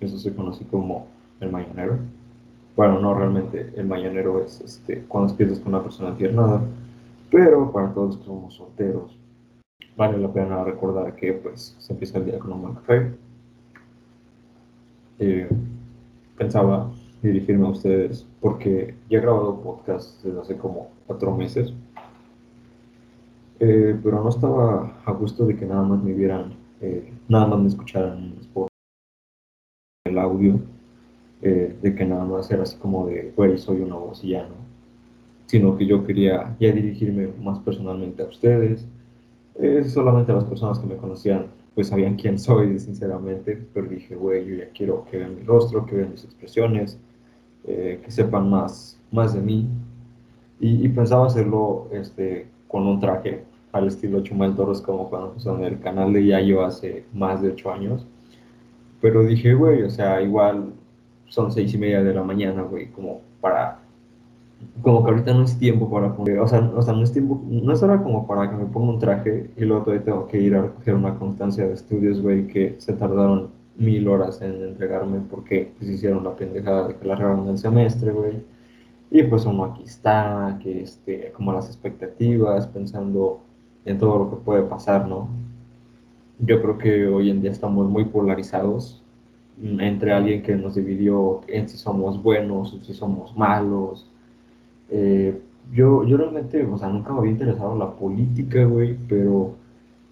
Eso se conoce como el mañanero. Bueno, no realmente, el mañanero es este, cuando despiertas con una persona tiernada, pero para todos los que somos solteros, vale la pena recordar que pues se empieza el día con un buen café. Eh, pensaba dirigirme a ustedes porque ya he grabado podcast desde hace como cuatro meses, eh, pero no estaba a gusto de que nada más me vieran, eh, nada más me escucharan en audio, de que nada más era así como de, güey, soy una voz y ya no, sino que yo quería ya dirigirme más personalmente a ustedes, solamente las personas que me conocían pues sabían quién soy, sinceramente, pero dije, güey, yo ya quiero que vean mi rostro, que vean mis expresiones, eh, que sepan más, más de mí. Y, pensaba hacerlo este, con un traje al estilo Chumel Torres, como cuando empezó en el canal de Yayo hace más de ocho años. Pero dije, güey, o sea, igual son seis y media de la mañana, güey, como para como que ahorita no es tiempo para poner, o sea, o sea, no es tiempo, no es hora como para que me ponga un traje y luego todavía tengo que ir a recoger una constancia de estudios, güey, que se tardaron mil horas en entregarme porque pues, hicieron la pendejada de que la regaron el semestre, güey. Y pues uno aquí está, que este, como las expectativas, pensando en todo lo que puede pasar, ¿no? Yo creo que hoy en día estamos muy polarizados entre alguien que nos dividió en si somos buenos o si somos malos, eh, yo, yo realmente, o sea, nunca me había interesado la política, güey, pero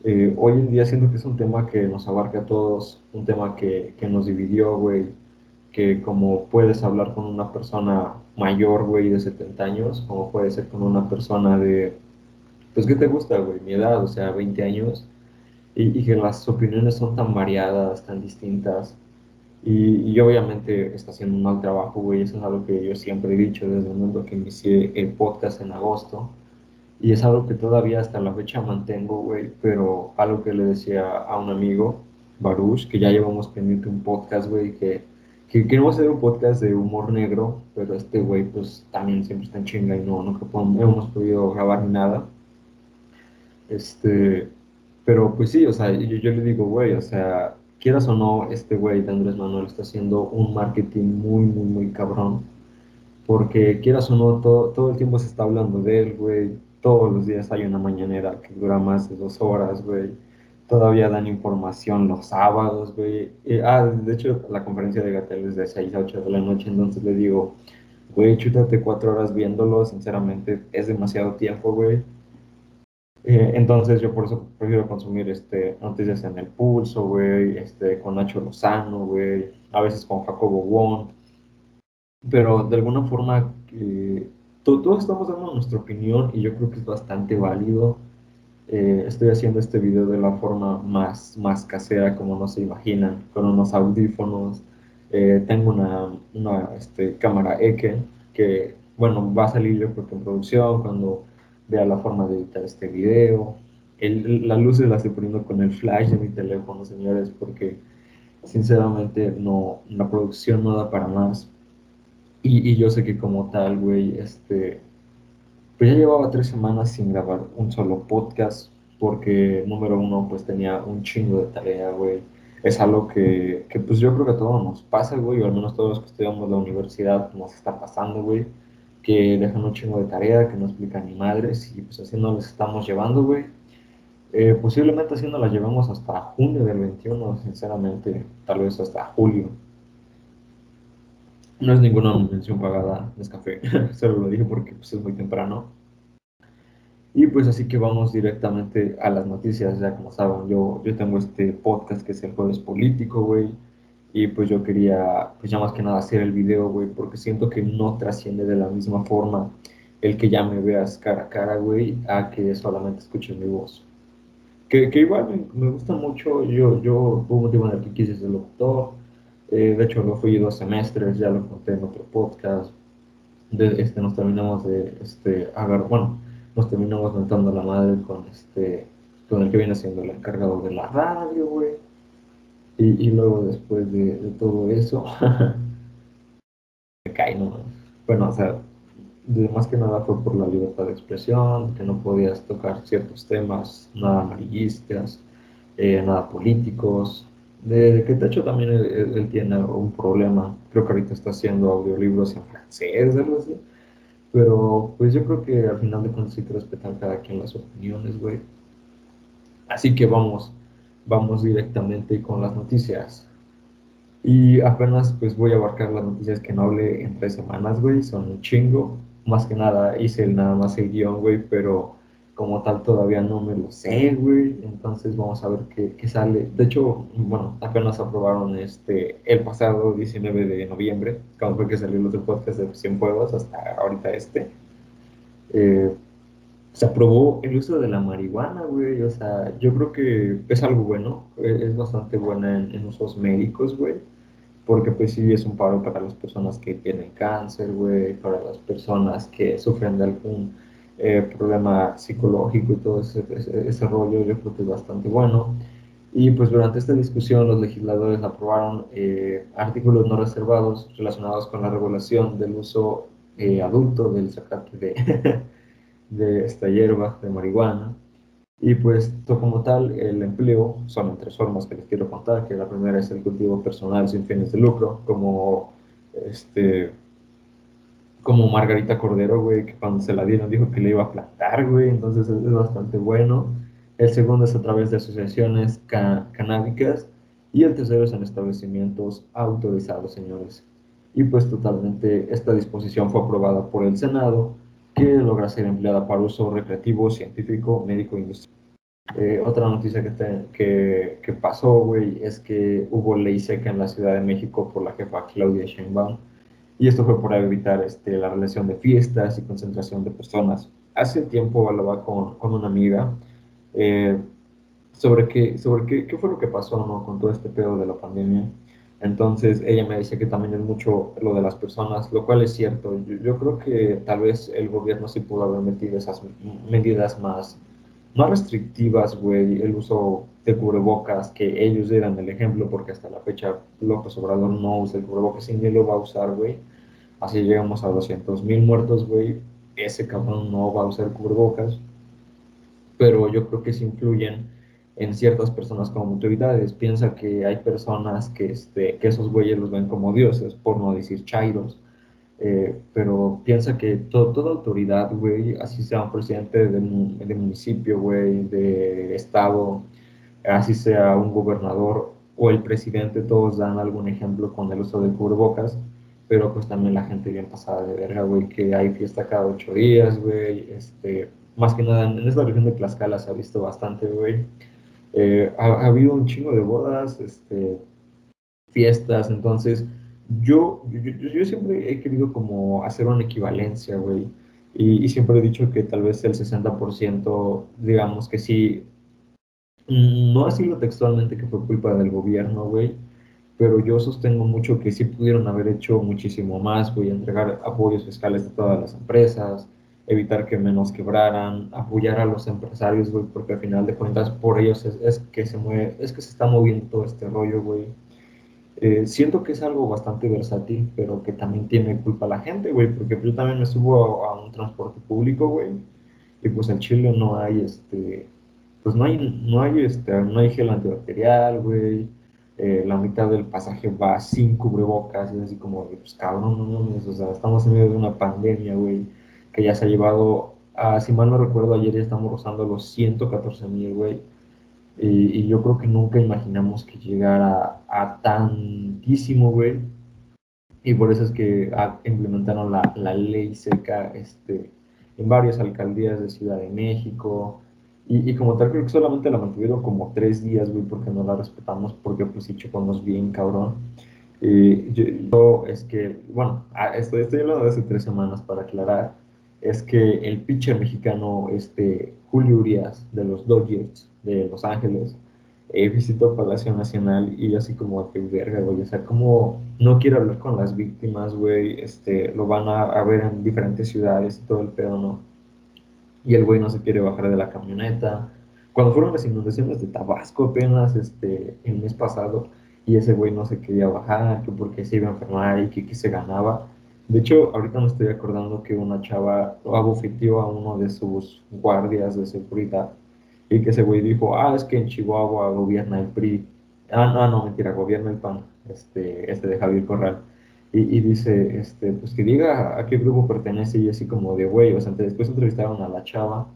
eh, hoy en día siento que es un tema que nos abarca a todos, un tema que, que nos dividió, güey, que como puedes hablar con una persona mayor, güey, de 70 años, como puede ser con una persona de, pues, ¿qué te gusta, güey? Mi edad, o sea, 20 años, y, y que las opiniones son tan variadas, tan distintas, y, obviamente está haciendo un mal trabajo, güey. Eso es algo que yo siempre he dicho desde el momento que inicié el podcast en agosto. Y es algo que todavía hasta la fecha mantengo, güey. Pero algo que le decía a un amigo, Baruch, que ya llevamos pendiente un podcast, güey, que, que queremos hacer un podcast de humor negro. Pero este güey, pues también siempre está en chinga y no, nunca hemos podido grabar ni nada. Este. Pero pues sí, o sea, yo, yo le digo, güey, o sea, quieras o no, este güey de Andrés Manuel está haciendo un marketing muy, muy, muy cabrón. Porque quieras o no, todo, todo el tiempo se está hablando de él, güey. Todos los días hay una mañanera que dura más de dos horas, güey. Todavía dan información los sábados, güey. ah, de hecho, la conferencia de Gatel es de 6 a 8 de la noche, entonces le digo, güey, chútate cuatro horas viéndolo, sinceramente es demasiado tiempo, güey eh, entonces yo por eso prefiero consumir este, noticias en El Pulso, güey, este, con Nacho Lozano, güey, a veces con Jacobo Wong. Pero de alguna forma eh, todos estamos dando nuestra opinión y yo creo que es bastante válido. Eh, estoy haciendo este video de la forma más, más casera, como no se imaginan, con unos audífonos. tengo una, una este, cámara Eke que, bueno, va a salir yo creo que en producción cuando vea la forma de editar este video. El, las luces las estoy poniendo con el flash de mi teléfono, señores, porque sinceramente no, la producción no da para más. Y, y yo sé que como tal, güey, este, pues ya llevaba tres semanas sin grabar un solo podcast, porque número uno, pues tenía un chingo de tarea, güey. Es algo que, que pues yo creo que a todos nos pasa, güey, o al menos todos los que estudiamos la universidad nos está pasando, güey que dejan un chingo de tarea, que no explican ni madres, y pues así no les estamos llevando, güey. Eh, posiblemente así no la llevamos hasta junio del 21, sinceramente, tal vez hasta julio. No es ninguna mención pagada, es café, solo lo dije porque pues, es muy temprano. Y pues así que vamos directamente a las noticias, ya como saben, yo, yo tengo este podcast que es el jueves político, güey y pues yo quería, pues ya más que nada hacer el video, güey, porque siento que no trasciende de la misma forma el que ya me veas cara a cara, güey, a que solamente escuches mi voz. Que, que igual me, me, gusta mucho, yo, yo hubo un tiempo en el que quise ser locutor, eh, de hecho lo fui dos semestres, ya lo conté en otro podcast, de, este, nos terminamos de, este, agarrar, bueno, nos terminamos mentando la madre con este, con el que viene siendo el encargado de la radio, güey y, luego después de, de todo eso, me cae, ¿no? Bueno, o sea, más que nada fue por la libertad de expresión, que no podías tocar ciertos temas, nada amarillistas, eh, nada políticos, De que de hecho también él, tiene un problema. Creo que ahorita está haciendo audiolibros en francés. Pero pues yo creo que al final de cuentas hay que respetar cada quien las opiniones, güey. Así que vamos, vamos directamente con las noticias. Y apenas pues voy a abarcar las noticias que no hablé en tres semanas, güey. Son un chingo. Más que nada hice el, nada más el guion, güey, pero como tal todavía no me lo sé, güey. Entonces vamos a ver qué, qué, sale. De hecho, bueno, apenas aprobaron este el pasado 19 de noviembre, cuando fue que salió el otro podcast de Cienfuegos, hasta ahorita este. Eh, se aprobó el uso de la marihuana, güey. O sea, yo creo que es algo bueno. Es bastante buena en, en usos médicos, güey. Porque pues sí es un paro para las personas que tienen cáncer, güey. Para las personas que sufren de algún eh, problema psicológico y todo ese, ese, rollo, yo creo que es bastante bueno. Y pues durante esta discusión los legisladores aprobaron eh, artículos no reservados relacionados con la regulación del uso eh, adulto del zacate de, de esta hierba de marihuana. Y pues como tal, el empleo son tres formas que les quiero contar, que la primera es el cultivo personal sin fines de lucro, como este como Margarita Cordero, güey, que cuando se la dieron dijo que le iba a plantar, güey, entonces es, bastante bueno. El segundo es a través de asociaciones canábicas y el tercero es en establecimientos autorizados, señores. Y pues totalmente esta disposición fue aprobada por el Senado, que logra ser empleada para uso recreativo, científico, médico industrial. Eh, otra noticia que, que, que pasó, güey, es que hubo ley seca en la Ciudad de México por la jefa Claudia Sheinbaum, y esto fue para evitar este, la relación de fiestas y concentración de personas. Hace tiempo hablaba con, con una amiga eh, sobre, qué, sobre qué, qué, fue lo que pasó ¿no? con todo este pedo de la pandemia. Entonces ella me decía que también es mucho lo de las personas, lo cual es cierto. Yo, creo que tal vez el gobierno sí pudo haber metido esas medidas más, más restrictivas, güey, el uso de cubrebocas, que ellos eran el ejemplo, porque hasta la fecha López Obrador no usa el cubrebocas y ni lo va a usar, güey. Así llegamos a 200 mil muertos, güey. Ese cabrón no va a usar cubrebocas. Pero yo creo que se influyen en ciertas personas como autoridades. Piensa que hay personas que, este, que esos güeyes los ven como dioses, por no decir chairos eh, pero piensa que toda autoridad, güey, así sea un presidente de, de municipio, güey, de estado, así sea un gobernador o el presidente, todos dan algún ejemplo con el uso de cubrebocas, pero pues también la gente bien pasada de verga, güey, que hay fiesta cada ocho días, güey, este, más que nada en esta región de Tlaxcala se ha visto bastante, güey. Eh, ha, ha, habido un chingo de bodas, este, fiestas, entonces yo, yo, siempre he querido como hacer una equivalencia, güey. Y, siempre he dicho que tal vez el 60%, digamos que sí, no sido textualmente que fue culpa del gobierno, güey, pero yo sostengo mucho que sí pudieron haber hecho muchísimo más, güey, entregar apoyos fiscales a todas las empresas, evitar que menos quebraran, apoyar a los empresarios, güey, porque al final de cuentas por ellos es, es que se mueve, es que se está moviendo este rollo, güey. Eh, siento que es algo bastante versátil, pero que también tiene culpa la gente, güey, porque yo también me subo a, un transporte público, güey, y pues en Chile no hay, este, pues no hay, no hay, este, no hay gel antibacterial, güey, eh, la mitad del pasaje va sin cubrebocas, y es así como, pues cabrón, no mames, o sea, estamos en medio de una pandemia, güey, que ya se ha llevado, a, si mal no recuerdo, ayer ya estamos rozando los 114 mil, güey, y, yo creo que nunca imaginamos que llegara a tantísimo, güey. Y por eso es que implementaron la, la, ley seca este, en varias alcaldías de Ciudad de México. Y, y, como tal, creo que solamente la mantuvieron como tres días, güey, porque no la respetamos, porque pues sí chocamos bien, cabrón. Y yo, es que, bueno, estoy, estoy hablando de hace tres semanas para aclarar, es que el pitcher mexicano, este, Julio Urias, de los Dodgers, de Los Ángeles, eh, visitó Palacio Nacional y así como que verga, güey, o sea, como no quiere hablar con las víctimas, güey, este, lo van a, a, ver en diferentes ciudades y todo el pedo, ¿no? Y el güey no se quiere bajar de la camioneta. Cuando fueron las inundaciones de Tabasco apenas, este, el mes pasado, y ese güey no se quería bajar, que porque se iba a enfermar y que, que se ganaba. De hecho, ahorita me estoy acordando que una chava abofeteó a uno de sus guardias de seguridad y que ese güey dijo, ah, es que en Chihuahua gobierna el PRI. Ah, no, no, mentira, gobierna el PAN, este, este de Javier Corral. Y, y dice, este, pues que diga a qué grupo pertenece y así como de güey, o sea, después entrevistaron a la chava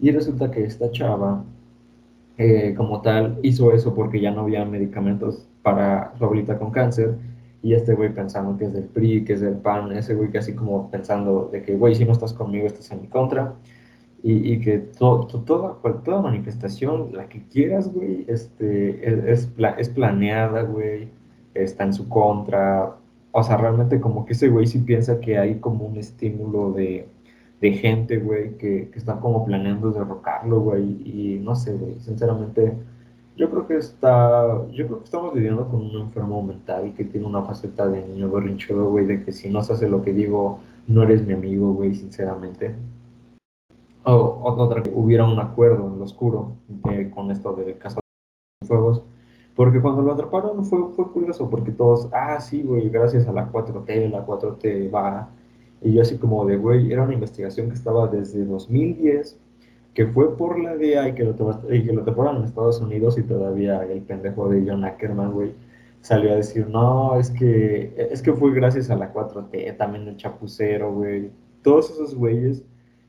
y resulta que esta chava, eh, como tal, hizo eso porque ya no había medicamentos para su abuelita con cáncer y este güey pensando que es del PRI, que es del PAN, ese güey que así como pensando de que, güey, si no estás conmigo, estás en mi contra y, y que to, to, toda, toda manifestación, la que quieras, güey, este, es, es, es planeada, güey, está en su contra. O sea, realmente como que ese güey sí piensa que hay como un estímulo de, de gente, güey, que, que están como planeando derrocarlo, güey, y no sé, güey, sinceramente, yo creo que está, yo creo que estamos viviendo con un enfermo mental que tiene una faceta de niño berrinchudo, güey, de que si no se hace lo que digo, no eres mi amigo, güey, sinceramente o otra que hubiera un acuerdo en lo oscuro de, con esto del caso de fuegos. Porque cuando lo atraparon fue, fue curioso, porque todos, ah, sí, güey, gracias a la 4T, la 4T va. Y yo así como de, güey, era una investigación que estaba desde 2010, que fue por la DEA y que lo, y que lo taparon en Estados Unidos y todavía el pendejo de John Ackerman, güey, salió a decir, no, es que, es que fue gracias a la 4T, también el chapucero, güey. Todos esos güeyes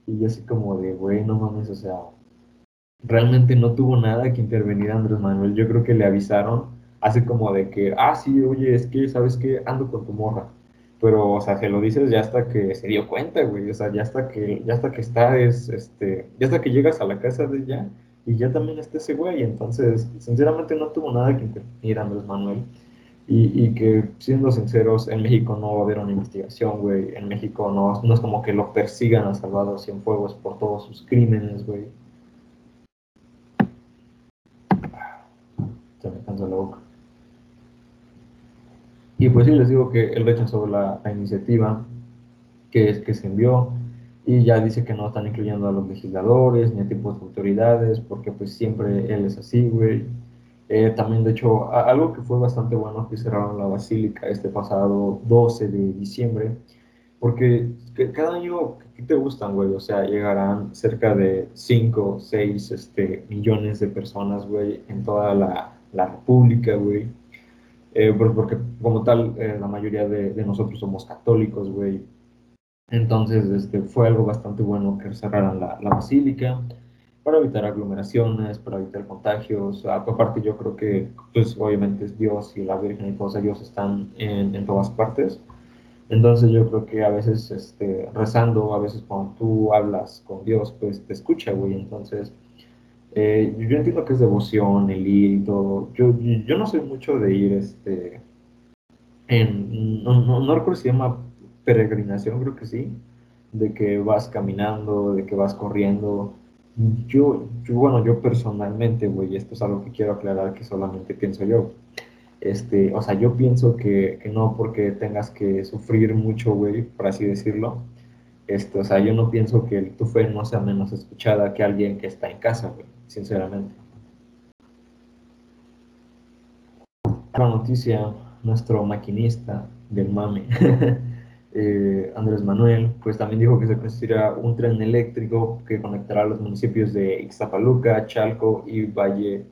y yo así como de, güey, no mames, o sea, realmente no tuvo nada que intervenir Andrés Manuel. Yo creo que le avisaron, así como de que, ah, sí, oye, es que, ¿sabes qué? Ando con tu morra. Pero, o sea, se lo dices ya hasta que se dio cuenta, güey. O sea, ya hasta que, ya hasta que está, es, este, ya hasta que llegas a la casa de ella y ya también está ese güey. Entonces, sinceramente no tuvo nada que intervenir Andrés Manuel. Y, y, que, siendo sinceros, en México no va a haber una investigación, güey. En México no, no es como que lo persigan a Salvador Cienfuegos por todos sus crímenes, güey. Se me cansa la boca. Y pues sí, les digo que él rechazó la, la iniciativa que, es, que se envió y ya dice que no están incluyendo a los legisladores ni a tipos de autoridades porque pues siempre él es así, güey eh, también, de hecho, algo que fue bastante bueno que cerraron la basílica este pasado 12 de diciembre, porque cada año, ¿qué te gustan, güey? O sea, llegarán cerca de 5, 6 este, millones de personas, güey, en toda la, la República, güey. Eh, porque como tal, eh, la mayoría de, nosotros somos católicos, güey. Entonces, este, fue algo bastante bueno que cerraran la, la basílica para evitar aglomeraciones, para evitar contagios. Aparte, yo creo que, pues, obviamente es Dios y la Virgen y todos ellos están en, en todas partes. Entonces, yo creo que a veces, este, rezando, a veces cuando tú hablas con Dios, pues te escucha, güey. Entonces, eh, yo entiendo que es devoción, el ir y todo. Yo, yo no soy mucho de ir, este, en, no, no, no recuerdo si se llama peregrinación, creo que sí, de que vas caminando, de que vas corriendo yo, yo, bueno, yo personalmente, güey, esto es algo que quiero aclarar que solamente pienso yo. Este, o sea, yo pienso que, que no porque tengas que sufrir mucho, güey, por así decirlo. Este, o sea, yo no pienso que tu fe no sea menos escuchada que alguien que está en casa, güey, sinceramente. La noticia, nuestro maquinista del mame eh, Andrés Manuel, pues también dijo que se construirá un tren eléctrico que conectará los municipios de Ixtapaluca, Chalco y Valle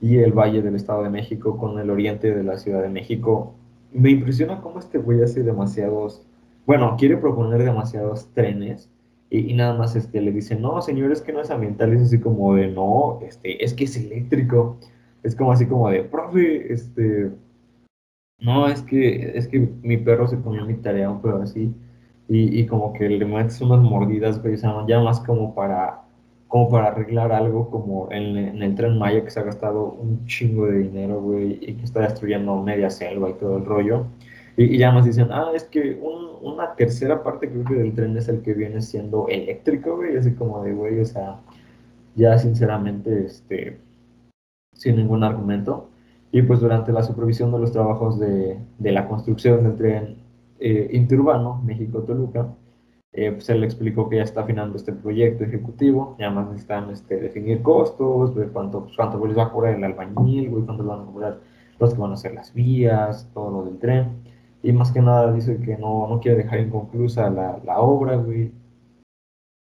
y el Valle del Estado de México con el oriente de la Ciudad de México. Me impresiona cómo este güey hace demasiados, bueno, quiere proponer demasiados trenes y, nada más este, le dice, no, señores, que no es ambiental, es así como de, no, este, es que es eléctrico. Es como así como de, profe, este, no, es que, es que mi perro se comió mi tarea, un pedo así, y, y como que le metes unas mordidas, ya más como para, como para arreglar algo, como en, en el Tren Maya que se ha gastado un chingo de dinero, güey, y que está destruyendo media selva y todo el rollo. Y, y ya más dicen, ah, es que un, una tercera parte creo que del tren es el que viene siendo eléctrico, güey, así como de, güey, o sea, ya sinceramente, este, sin ningún argumento. Y pues durante la supervisión de los trabajos de, de la construcción del tren eh, interurbano México-Toluca, eh, pues él explicó que ya está afinando este proyecto ejecutivo, y además necesitan este, definir costos, ver cuánto, pues, cuánto les va a cobrar el albañil, güey, cuánto van a cobrar los que van a hacer las vías, todo lo del tren. Y más que nada dice que no, no quiere dejar inconclusa la, la obra, güey.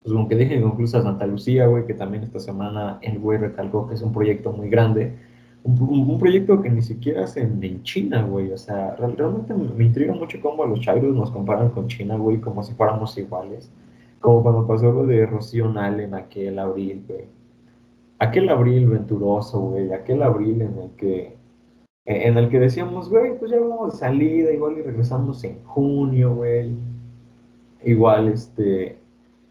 Pues aunque deje inconclusa Santa Lucía, güey, que también esta semana el güey recalcó que es un proyecto muy grande, un, proyecto que ni siquiera hacen en China, güey. O sea, realmente me intriga mucho cómo los chairos nos comparan con China, güey, como si fuéramos iguales. Como cuando pasó lo de Rocío en aquel abril, güey. Aquel abril venturoso, güey. Aquel abril en el que en el que decíamos, güey, pues ya vamos de salida, igual y regresamos en junio, güey. Igual, este,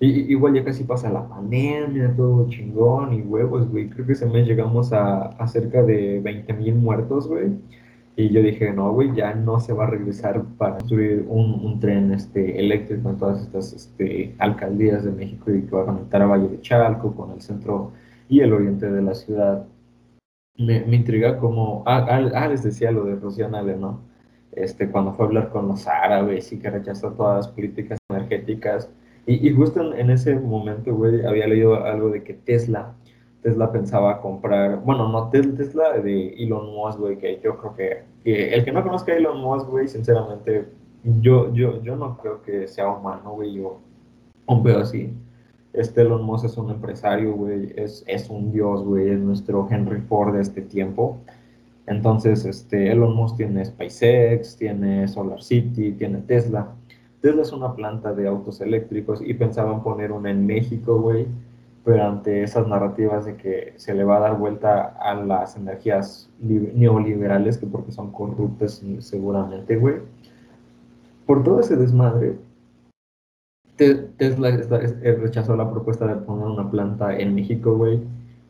igual ya casi pasa la pandemia, todo chingón y huevos, güey. Creo que ese mes llegamos a, cerca de 20 mil muertos, güey. Y yo dije, no, güey, ya no se va a regresar para construir un, tren este, eléctrico en todas estas este, alcaldías de México y que va a conectar a Valle de Chalco con el centro y el oriente de la ciudad. Me, me intriga como, ah, ah, ah, les decía lo de Rocío ¿no? Este, cuando fue a hablar con los árabes y que rechazó todas las políticas energéticas y, justo en, ese momento, güey, había leído algo de que Tesla, Tesla pensaba comprar, bueno, no Tesla de Elon Musk, güey, que yo creo que, el que no conozca a Elon Musk, güey, sinceramente, yo, yo, yo no creo que sea humano, güey, yo un veo así. Este Elon Musk es un empresario, güey, es, es un dios, güey, es nuestro Henry Ford de este tiempo. Entonces, este, Elon Musk tiene SpaceX, tiene Solar City, tiene Tesla. Tesla es una planta de autos eléctricos y pensaban poner una en México, güey, pero ante esas narrativas de que se le va a dar vuelta a las energías neoliberales, que porque son corruptas seguramente, güey, por todo ese desmadre, Tesla rechazó la propuesta de poner una planta en México, güey,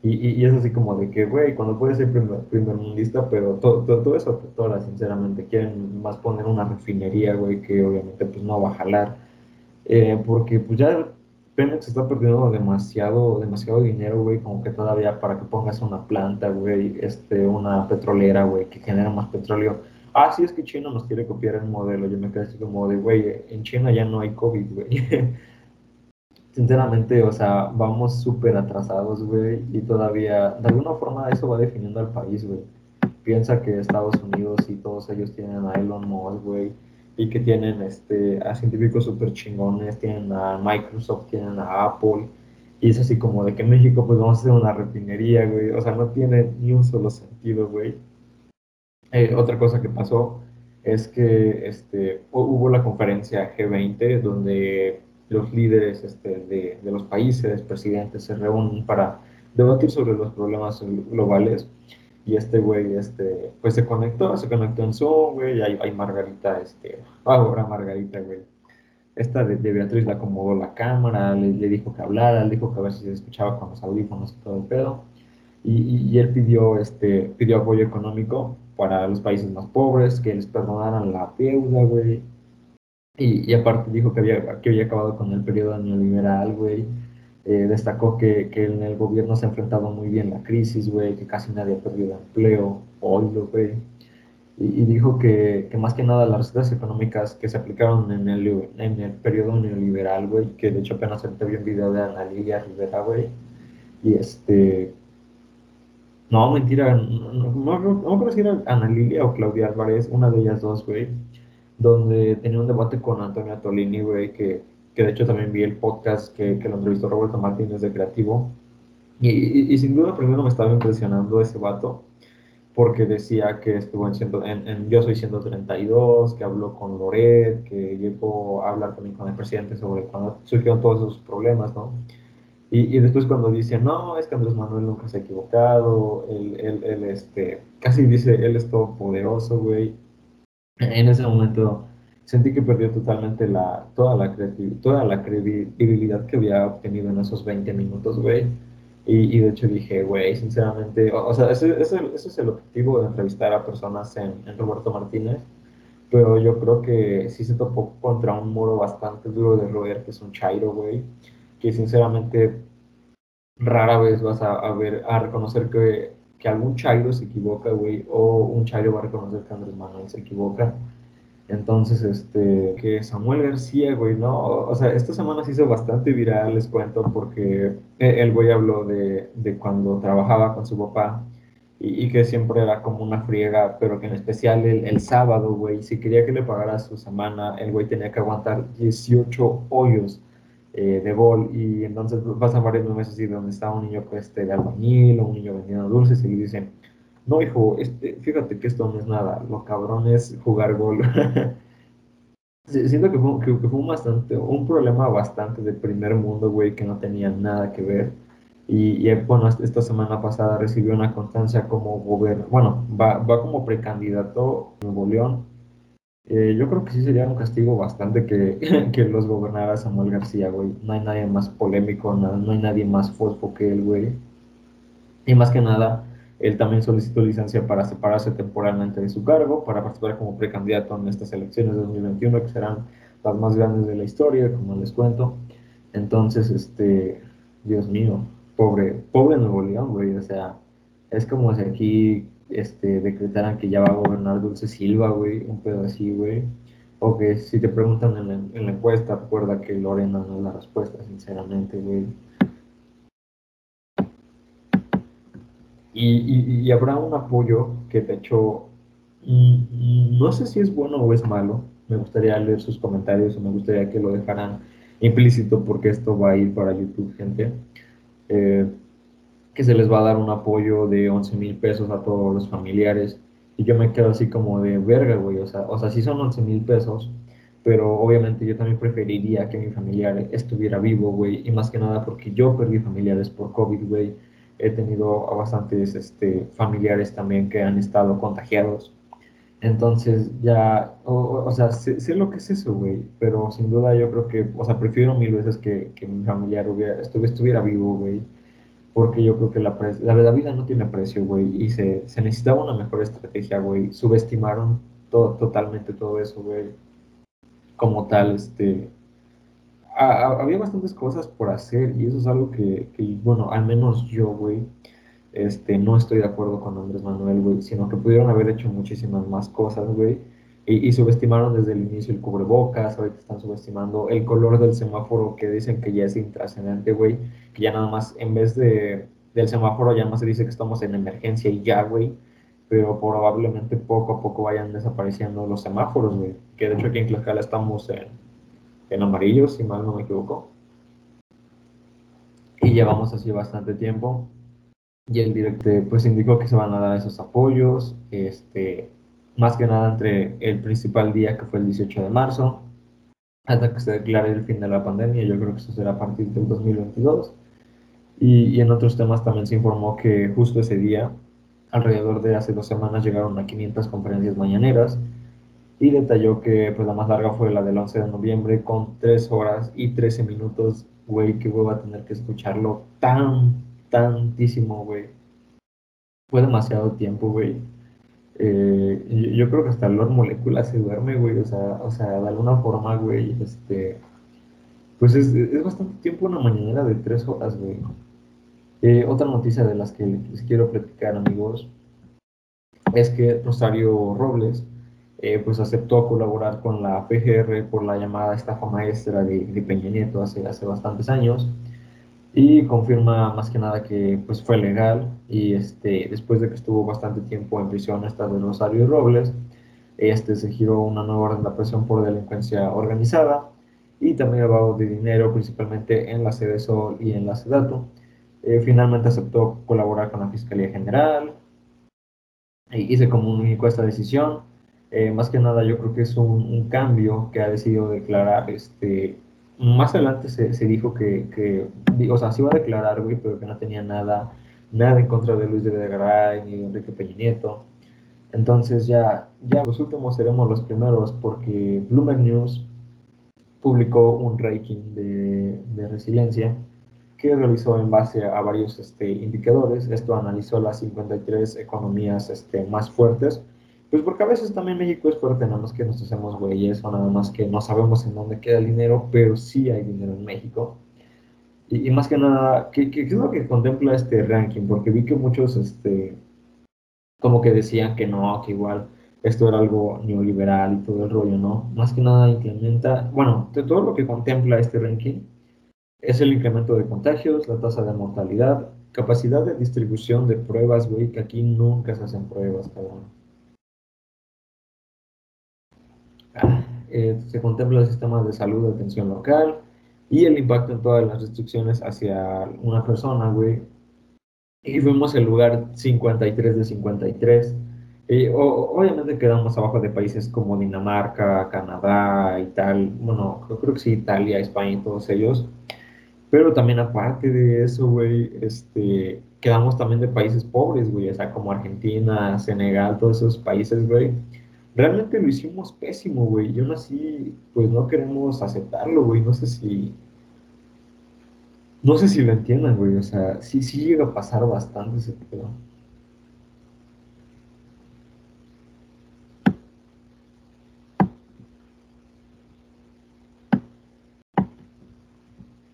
y, es así como de que, güey, cuando puedes ser primer, primer mundista, pero todo, eso todas sinceramente. Quieren más poner una refinería, güey, que obviamente pues no va a jalar. Eh, porque pues ya Pemex está perdiendo demasiado, demasiado dinero, güey, como que todavía para que pongas una planta, güey, este, una petrolera, güey, que genera más petróleo. Ah, sí, es que China nos quiere copiar el modelo. Yo me quedé así como de, güey, en China ya no hay COVID, güey. sinceramente, o sea, vamos súper atrasados, güey, y todavía, de alguna forma, eso va definiendo al país, güey. Piensa que Estados Unidos y todos ellos tienen a Elon Musk, güey, y que tienen este, a científicos súper chingones, tienen a Microsoft, tienen a Apple, y es así como de que México, pues vamos a hacer una refinería, güey, o sea, no tiene ni un solo sentido, güey. Eh, otra cosa que pasó es que este, hubo la conferencia G20 donde los líderes este, de, de, los países, presidentes, se reúnen para debatir sobre los problemas globales. Y este güey, este, pues se conectó, se conectó en Zoom, güey, y hay, hay Margarita, este, ahora Margarita, güey. Esta de, Beatriz le acomodó la cámara, le, le, dijo que hablara, le dijo que a ver si se escuchaba con los audífonos y todo el pedo. Y, y, él pidió, este, pidió apoyo económico para los países más pobres, que les perdonaran la deuda, güey, y, aparte dijo que había, que había acabado con el periodo neoliberal, güey. Eh, destacó que, que, en el gobierno se ha enfrentado muy bien la crisis, güey, que casi nadie ha perdido empleo, lo güey. Y, dijo que, que, más que nada las recetas económicas que se aplicaron en el, en el periodo neoliberal, güey, que de hecho apenas se vi un video de Ana Lilia Rivera, güey, y este... No, mentira, no, no, no, no si era Ana Lilia o Claudia Álvarez, una de ellas dos, güey donde tenía un debate con Antonio Tolini, güey, que, que de hecho también vi el podcast que, que lo entrevistó Roberto Martínez de Creativo. Y, y, sin duda primero me estaba impresionando ese vato, porque decía que estuvo en, ciento, en, Yo Soy 132, que habló con Loret, que llegó a hablar también con el presidente sobre cuando surgieron todos esos problemas, ¿no? Y, y, después cuando dice, no, es que Andrés Manuel nunca se ha equivocado, él, él, él este, casi dice, él es todopoderoso, güey, en ese momento sentí que perdió totalmente la, toda, la toda la credibilidad que había obtenido en esos 20 minutos, güey. Y, de hecho dije, güey, sinceramente, o, sea, ese, ese, es el objetivo de entrevistar a personas en, en, Roberto Martínez, pero yo creo que sí se topó contra un muro bastante duro de roer, que es un Chairo, güey, que sinceramente rara vez vas a, ver, a reconocer que que algún Chairo se equivoca, güey, o un Chairo va a reconocer que Andrés Manuel se equivoca. Entonces, este, que Samuel García, güey, no, o sea, esta semana se hizo bastante viral, les cuento, porque el güey habló de, de cuando trabajaba con su papá y, que siempre era como una friega, pero que en especial el, el sábado, güey, si quería que le pagara su semana, el güey tenía que aguantar 18 hoyos eh, de bol y entonces pasan varios meses así donde está un niño este, de albañil o un niño vendiendo dulces y dicen, No, hijo, este, fíjate que esto no es nada, lo cabrón es jugar gol. Siento que fue, que, que fue un bastante, un problema bastante de primer mundo, güey, que no tenía nada que ver. Y, y, bueno, esta semana pasada recibió una constancia como gobierno, bueno, va, va como precandidato a Nuevo León. Eh, yo creo que sí sería un castigo bastante que, que los gobernara Samuel García, güey. No hay nadie más polémico, no, no hay nadie más fosfo que él, güey. Y más que nada, él también solicitó licencia para separarse temporalmente de su cargo, para participar como precandidato en estas elecciones de 2021, que serán las más grandes de la historia, como les cuento. Entonces, este, Dios mío, pobre, pobre Nuevo León, güey, o sea, es como si aquí, este, decretaran que ya va a gobernar Dulce Silva, güey, un pedo así, güey. O que si te preguntan en la, en la encuesta, recuerda que Lorena no es la respuesta, sinceramente, güey. Y, y- y habrá un apoyo que de hecho mm, no sé si es bueno o es malo. Me gustaría leer sus comentarios o me gustaría que lo dejaran implícito porque esto va a ir para YouTube, gente. Eh, que se les va a dar un apoyo de once mil pesos a todos los familiares. Y yo me quedo así como de verga, güey. O sea, o sea, sí son once mil pesos, pero obviamente yo también preferiría que mi familiar estuviera vivo, güey. Y más que nada porque yo perdí familiares por COVID, güey. He tenido a bastantes este, familiares también que han estado contagiados. Entonces ya, o, o- sea, sé, lo que es eso, güey, pero sin duda yo creo que, o sea, prefiero mil veces que, que mi familiar hubiera, estuvi- estuviera vivo, güey, porque yo creo que la, la, la vida no tiene precio, güey, y se, se necesitaba una mejor estrategia, güey. Subestimaron todo, totalmente todo eso, güey. Como tal, este, a- había bastantes cosas por hacer y eso es algo que, que, bueno, al menos yo, güey, este, no estoy de acuerdo con Andrés Manuel, güey, sino que pudieron haber hecho muchísimas más cosas, güey. Y, y subestimaron desde el inicio el cubrebocas, ahorita están subestimando el color del semáforo que dicen que ya es intrascendente, güey, que ya nada más, en vez de, del semáforo ya más se dice que estamos en emergencia y ya, güey, pero probablemente poco a poco vayan desapareciendo los semáforos, güey, que de hecho aquí en Tlaxcala estamos en, en amarillo, si mal no me equivoco, y llevamos así bastante tiempo. Y el director pues indicó que se van a dar esos apoyos, este, más que nada entre el principal día que fue el 18 de marzo, hasta que se declare el fin de la pandemia, yo creo que eso será a partir del 2022. Y, y en otros temas también se informó que justo ese día, alrededor de hace dos semanas, llegaron a 500 conferencias mañaneras y detalló que pues la más larga fue la del 11 de noviembre con 3 horas y 13 minutos, güey, que voy a tener que escucharlo tan, tantísimo, güey. Fue demasiado tiempo, güey. Eh, yo, creo que hasta Lord Molecula se duerme, güey. O sea, o sea, de alguna forma, güey, este, pues es, es bastante tiempo una mañanera de tres horas, güey. Eh, otra noticia de las que les quiero platicar, amigos, es que Rosario Robles, eh, pues aceptó colaborar con la PGR por la llamada estafa maestra de, de Peña Nieto hace, hace bastantes años y confirma más que nada que pues fue legal y este, después de que estuvo bastante tiempo en prisión esta de Rosario Robles, este se giró una nueva orden de presión por delincuencia organizada y también lavado de dinero, principalmente en la Sol y en la Sedato. Eh, finalmente aceptó colaborar con la Fiscalía General y, y se comunicó esta decisión. Eh, más que nada yo creo que es un, un, cambio que ha decidido declarar este, más adelante se, se dijo que, que, o sea, se iba a declarar, güey, pero que no tenía nada, nada en contra de Luis de Videgaray ni de Enrique Peña. Entonces ya, ya los últimos seremos los primeros porque Bloomberg News publicó un ranking de, de resiliencia que realizó en base a varios este, indicadores. Esto analizó las 53 economías este, más fuertes. Pues porque a veces también México es fuerte, nada más que nos hacemos güeyes o nada más que no sabemos en dónde queda el dinero, pero sí hay dinero en México. Y, más que nada, ¿qué, ¿qué, es lo que contempla este ranking? Porque vi que muchos este, como que decían que no, que igual esto era algo neoliberal y todo el rollo, ¿no? Más que nada implementa, bueno, de todo lo que contempla este ranking es el incremento de contagios, la tasa de mortalidad, capacidad de distribución de pruebas, güey, que aquí nunca se hacen pruebas, cabrón. Eh, se contempla el sistema de salud de atención local y el impacto en todas las restricciones hacia una persona, güey. y fuimos el lugar 53 de 53. Y, obviamente quedamos abajo de países como Dinamarca, Canadá, Italia, bueno, creo que sí, Italia, España y todos ellos. Pero también aparte de eso, güey, este, quedamos también de países pobres, güey, o sea, como Argentina, Senegal, todos esos países, güey. Realmente lo hicimos pésimo, güey, y aún así, pues no queremos aceptarlo, güey, no sé si, no sé si lo entiendan, güey, o sea, sí, sí llega a pasar bastante ese pedo.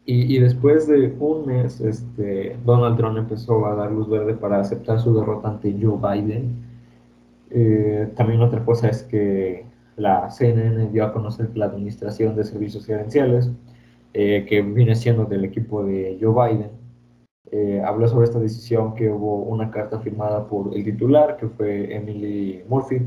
Y, y, después de un mes, este, Donald Trump empezó a dar luz verde para aceptar su derrota ante Joe Biden. Eh, también otra cosa es que la CNN dio a conocer la Administración de Servicios Gerenciales, eh, que viene siendo del equipo de Joe Biden, eh, habló sobre esta decisión que hubo una carta firmada por el titular, que fue Emily Murphy,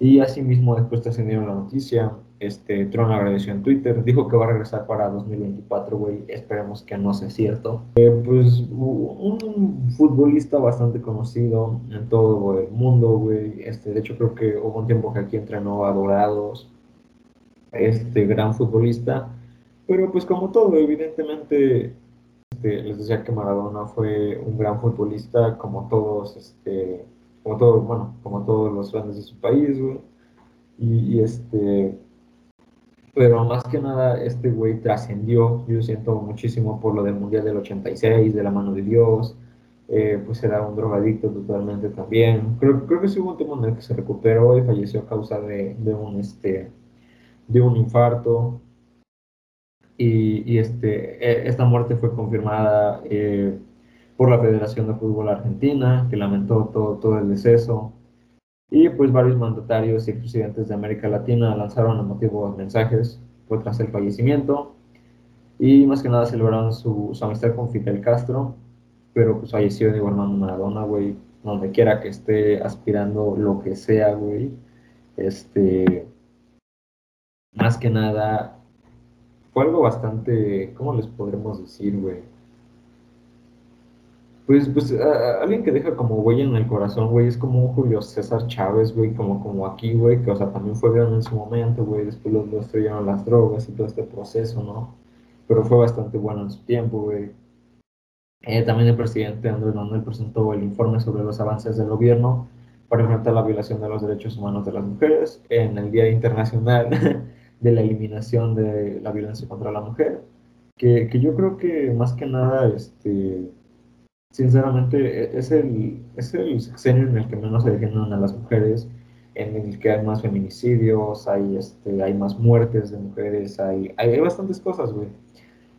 y asimismo después trascendieron la noticia este, Tron agradeció en Twitter, dijo que va a regresar para 2024, güey, esperemos que no sea cierto. Eh, pues un futbolista bastante conocido en todo el mundo, güey, este, de hecho creo que hubo un tiempo que aquí entrenó a Dorados, este gran futbolista, pero pues como todo, evidentemente, este, les decía que Maradona fue un gran futbolista, como todos, este, como todos, bueno, como todos los grandes de su país, y este pero más que nada este güey trascendió, yo siento muchísimo por lo del Mundial del 86, de la mano de Dios, eh, pues era un drogadicto totalmente también. Creo, creo que sí hubo un tema en el que se recuperó y falleció a causa de, de un, este, de un infarto. Y, y este, e, esta muerte fue confirmada eh, por la Federación de Fútbol Argentina, que lamentó todo, todo el deceso. Y pues varios mandatarios y presidentes de América Latina lanzaron emotivos mensajes fue tras el fallecimiento y más que nada celebraron su, su amistad con Fidel Castro, pero pues falleció Diego Armando Maradona, güey, donde quiera que esté aspirando lo que sea, güey. Este, más que nada, fue algo bastante, ¿cómo les podremos decir, güey? Pues, pues a- alguien que deja como huella en el corazón, güey, es como un Julio César Chávez, güey, como, como aquí, güey, que, o sea, también fue grande en su momento, güey, después lo, estrellaron las drogas y todo este proceso, ¿no? Pero fue bastante bueno en su tiempo, güey. Eh, también el presidente Andrés Manuel presentó el informe sobre los avances del gobierno para enfrentar la violación de los derechos humanos de las mujeres en el Día Internacional de la Eliminación de la Violencia contra la Mujer, que, que yo creo que más que nada, este Sinceramente, e-, es el, es el sexenio en el que menos se defienden a las mujeres, en el que hay más feminicidios, hay, este, hay más muertes de mujeres, hay, hay bastantes cosas, güey.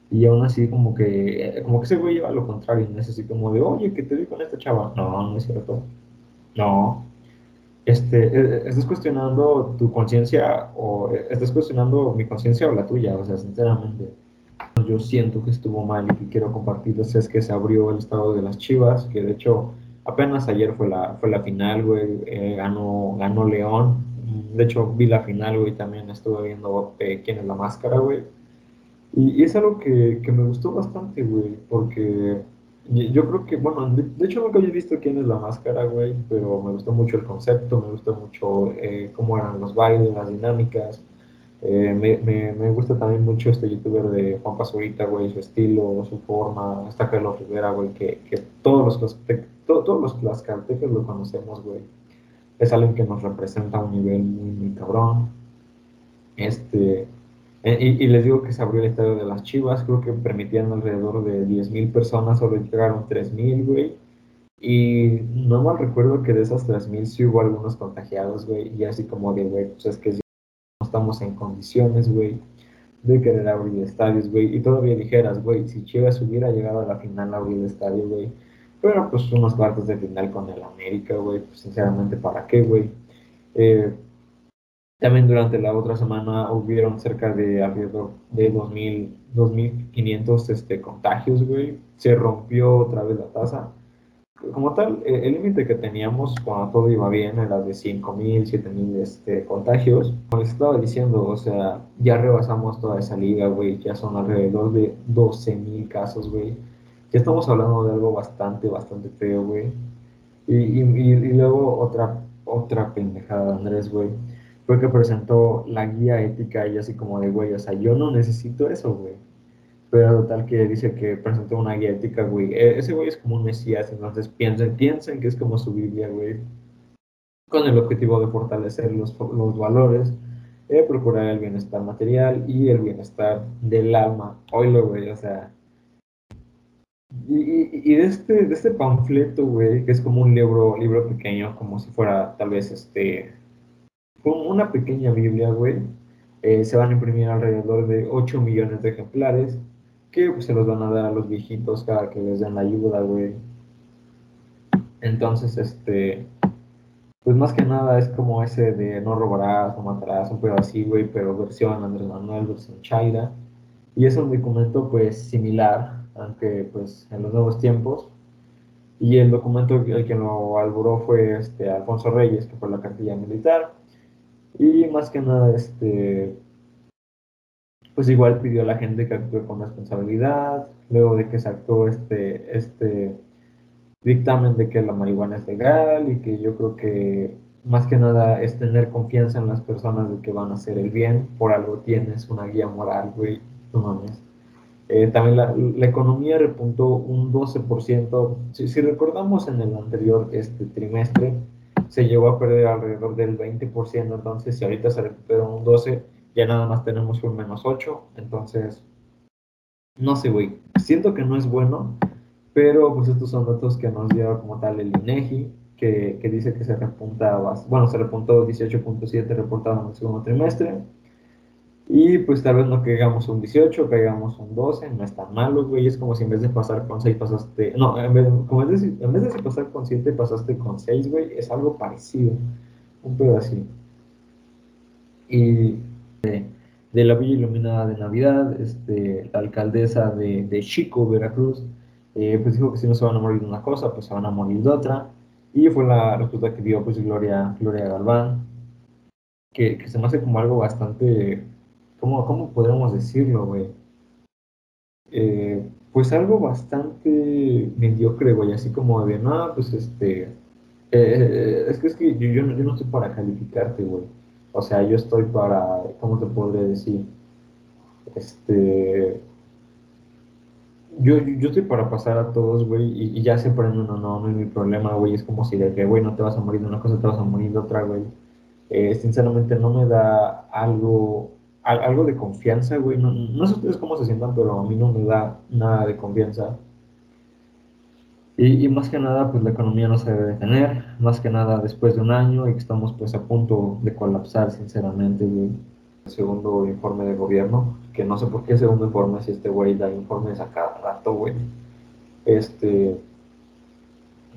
Y aún así, como que, como que ese güey lleva lo contrario, no es así como de, oye, que te vi con esta chava. No, no es cierto. No. Este, e-, e-, estás cuestionando tu conciencia o estás cuestionando mi conciencia o la tuya, o sea, sinceramente yo siento que estuvo mal y que quiero compartirles es que se abrió el estado de las Chivas, que de hecho apenas ayer fue la, fue la final, güey, eh, ganó, ganó León. De hecho, vi la final, güey, también estuve viendo eh, quién es la máscara, güey. Y, y, es algo que, que me gustó bastante, güey, porque yo creo que, bueno, de, de, hecho nunca había visto quién es la máscara, güey, pero me gustó mucho el concepto, me gustó mucho eh, cómo eran los bailes, las dinámicas. Eh, me, me, me, gusta también mucho este youtuber de Juan Pazurita, güey, su estilo, su forma. Está Carlos Rivera, güey, que, que todos los to, todos los tlaxcaltecas lo conocemos, güey. Es alguien que nos representa a un nivel muy, muy cabrón. Este, eh, y, y, les digo que se abrió el estadio de las Chivas, creo que permitían alrededor de 10.000 personas, solo llegaron 3.000, güey. Y no mal recuerdo que de esas 3.000 sí hubo algunos contagiados, güey, y así como de, güey, pues es que estamos en condiciones, güey, de querer abrir estadios, güey. Y todavía dijeras, güey, si Chivas hubiera llegado a la final a abrir el estadio, güey. Pero pues unos cuartos de final con el América, güey. Pues sinceramente, ¿para qué, güey? Eh, también durante la otra semana hubieron cerca de alrededor de 2.000, 2.500 este, contagios, güey. Se rompió otra vez la tasa como tal, el límite que teníamos cuando todo iba bien era de 5.000, 7.000 este, contagios. Como les estaba diciendo, o sea, ya rebasamos toda esa liga, güey, ya son alrededor de 12.000 casos, güey. Ya estamos hablando de algo bastante, bastante feo, güey. Y, y, y, luego otra, otra pendejada de Andrés, güey, fue que presentó la guía ética y así como de, güey, o sea, yo no necesito eso, güey. Pero tal que dice que presentó una guía ética, güey. E, ese güey es como un mesías, entonces piensen, piensen que es como su Biblia, güey. Con el objetivo de fortalecer los, los valores, de procurar el bienestar material y el bienestar del alma. Oílo, güey, o sea, y, y, de, este, de este panfleto, güey, que es como un libro, libro pequeño, como si fuera tal vez este, como una pequeña Biblia, güey, eh, se van a imprimir alrededor de 8 millones de ejemplares que pues, se los van a dar a los viejitos cada que les den la ayuda, güey. Entonces, este, pues más que nada es como ese de no robarás, no matarás, un pedo así, güey, pero versión Andrés Manuel, versión Chaira. Y es un documento, pues, similar aunque pues en los nuevos tiempos. Y el documento el que lo alboró fue este, Alfonso Reyes, que fue la cartilla militar. Y más que nada, este, pues igual pidió a la gente que actúe con responsabilidad, luego de que se actuó este, este dictamen de que la marihuana es legal y que yo creo que más que nada es tener confianza en las personas de que van a hacer el bien, por algo tienes una guía moral, güey, no mames. Eh, también la, la, economía repuntó un 12%. Si, si, recordamos en el anterior este trimestre, se llegó a perder alrededor del 20%. Entonces, si ahorita se recuperó un 12%, ya nada más tenemos un menos 8%. Entonces, no sé, güey. Siento que no es bueno, pero pues estos son datos que nos dio como tal el INEGI, que, que dice que se repuntaba, bueno, se repuntó 18.7 reportado en el segundo trimestre y pues tal vez no caigamos un 18, caigamos un 12, no es tan malo, güey. Es como si en vez de pasar con 6 pasaste. No, en vez, como en vez de pasar con 7 pasaste con 6, güey. Es algo parecido. Un pedo así. Y de, la Villa Iluminada de Navidad, este, la alcaldesa de, Chico, Veracruz, eh, pues dijo que si no se van a morir de una cosa, pues se van a morir de otra. Y fue la respuesta que dio pues Gloria, Gloria Galván, que, se me hace como algo bastante ¿cómo, cómo podríamos decirlo, güey? Eh, pues algo bastante mediocre, güey, así como de, no, pues este, eh, es que es que yo, yo, no, estoy para calificarte, güey. O sea, yo estoy para, ¿cómo te podría decir? Este, yo, yo estoy para pasar a todos, güey, y, ya se ponen uno, no, no es mi problema, güey, es como si de que, güey, no te vas a morir de una cosa, te vas a morir de otra, güey. sinceramente no me da algo algo de confianza, güey. No, no, sé ustedes cómo se sientan, pero a mí no me da nada de confianza. Y, más que nada, pues la economía no se debe detener. Más que nada después de un año y que estamos pues a punto de colapsar, sinceramente, güey. El segundo informe de gobierno, que no sé por qué segundo informe si este güey da informes a cada rato, güey. Este...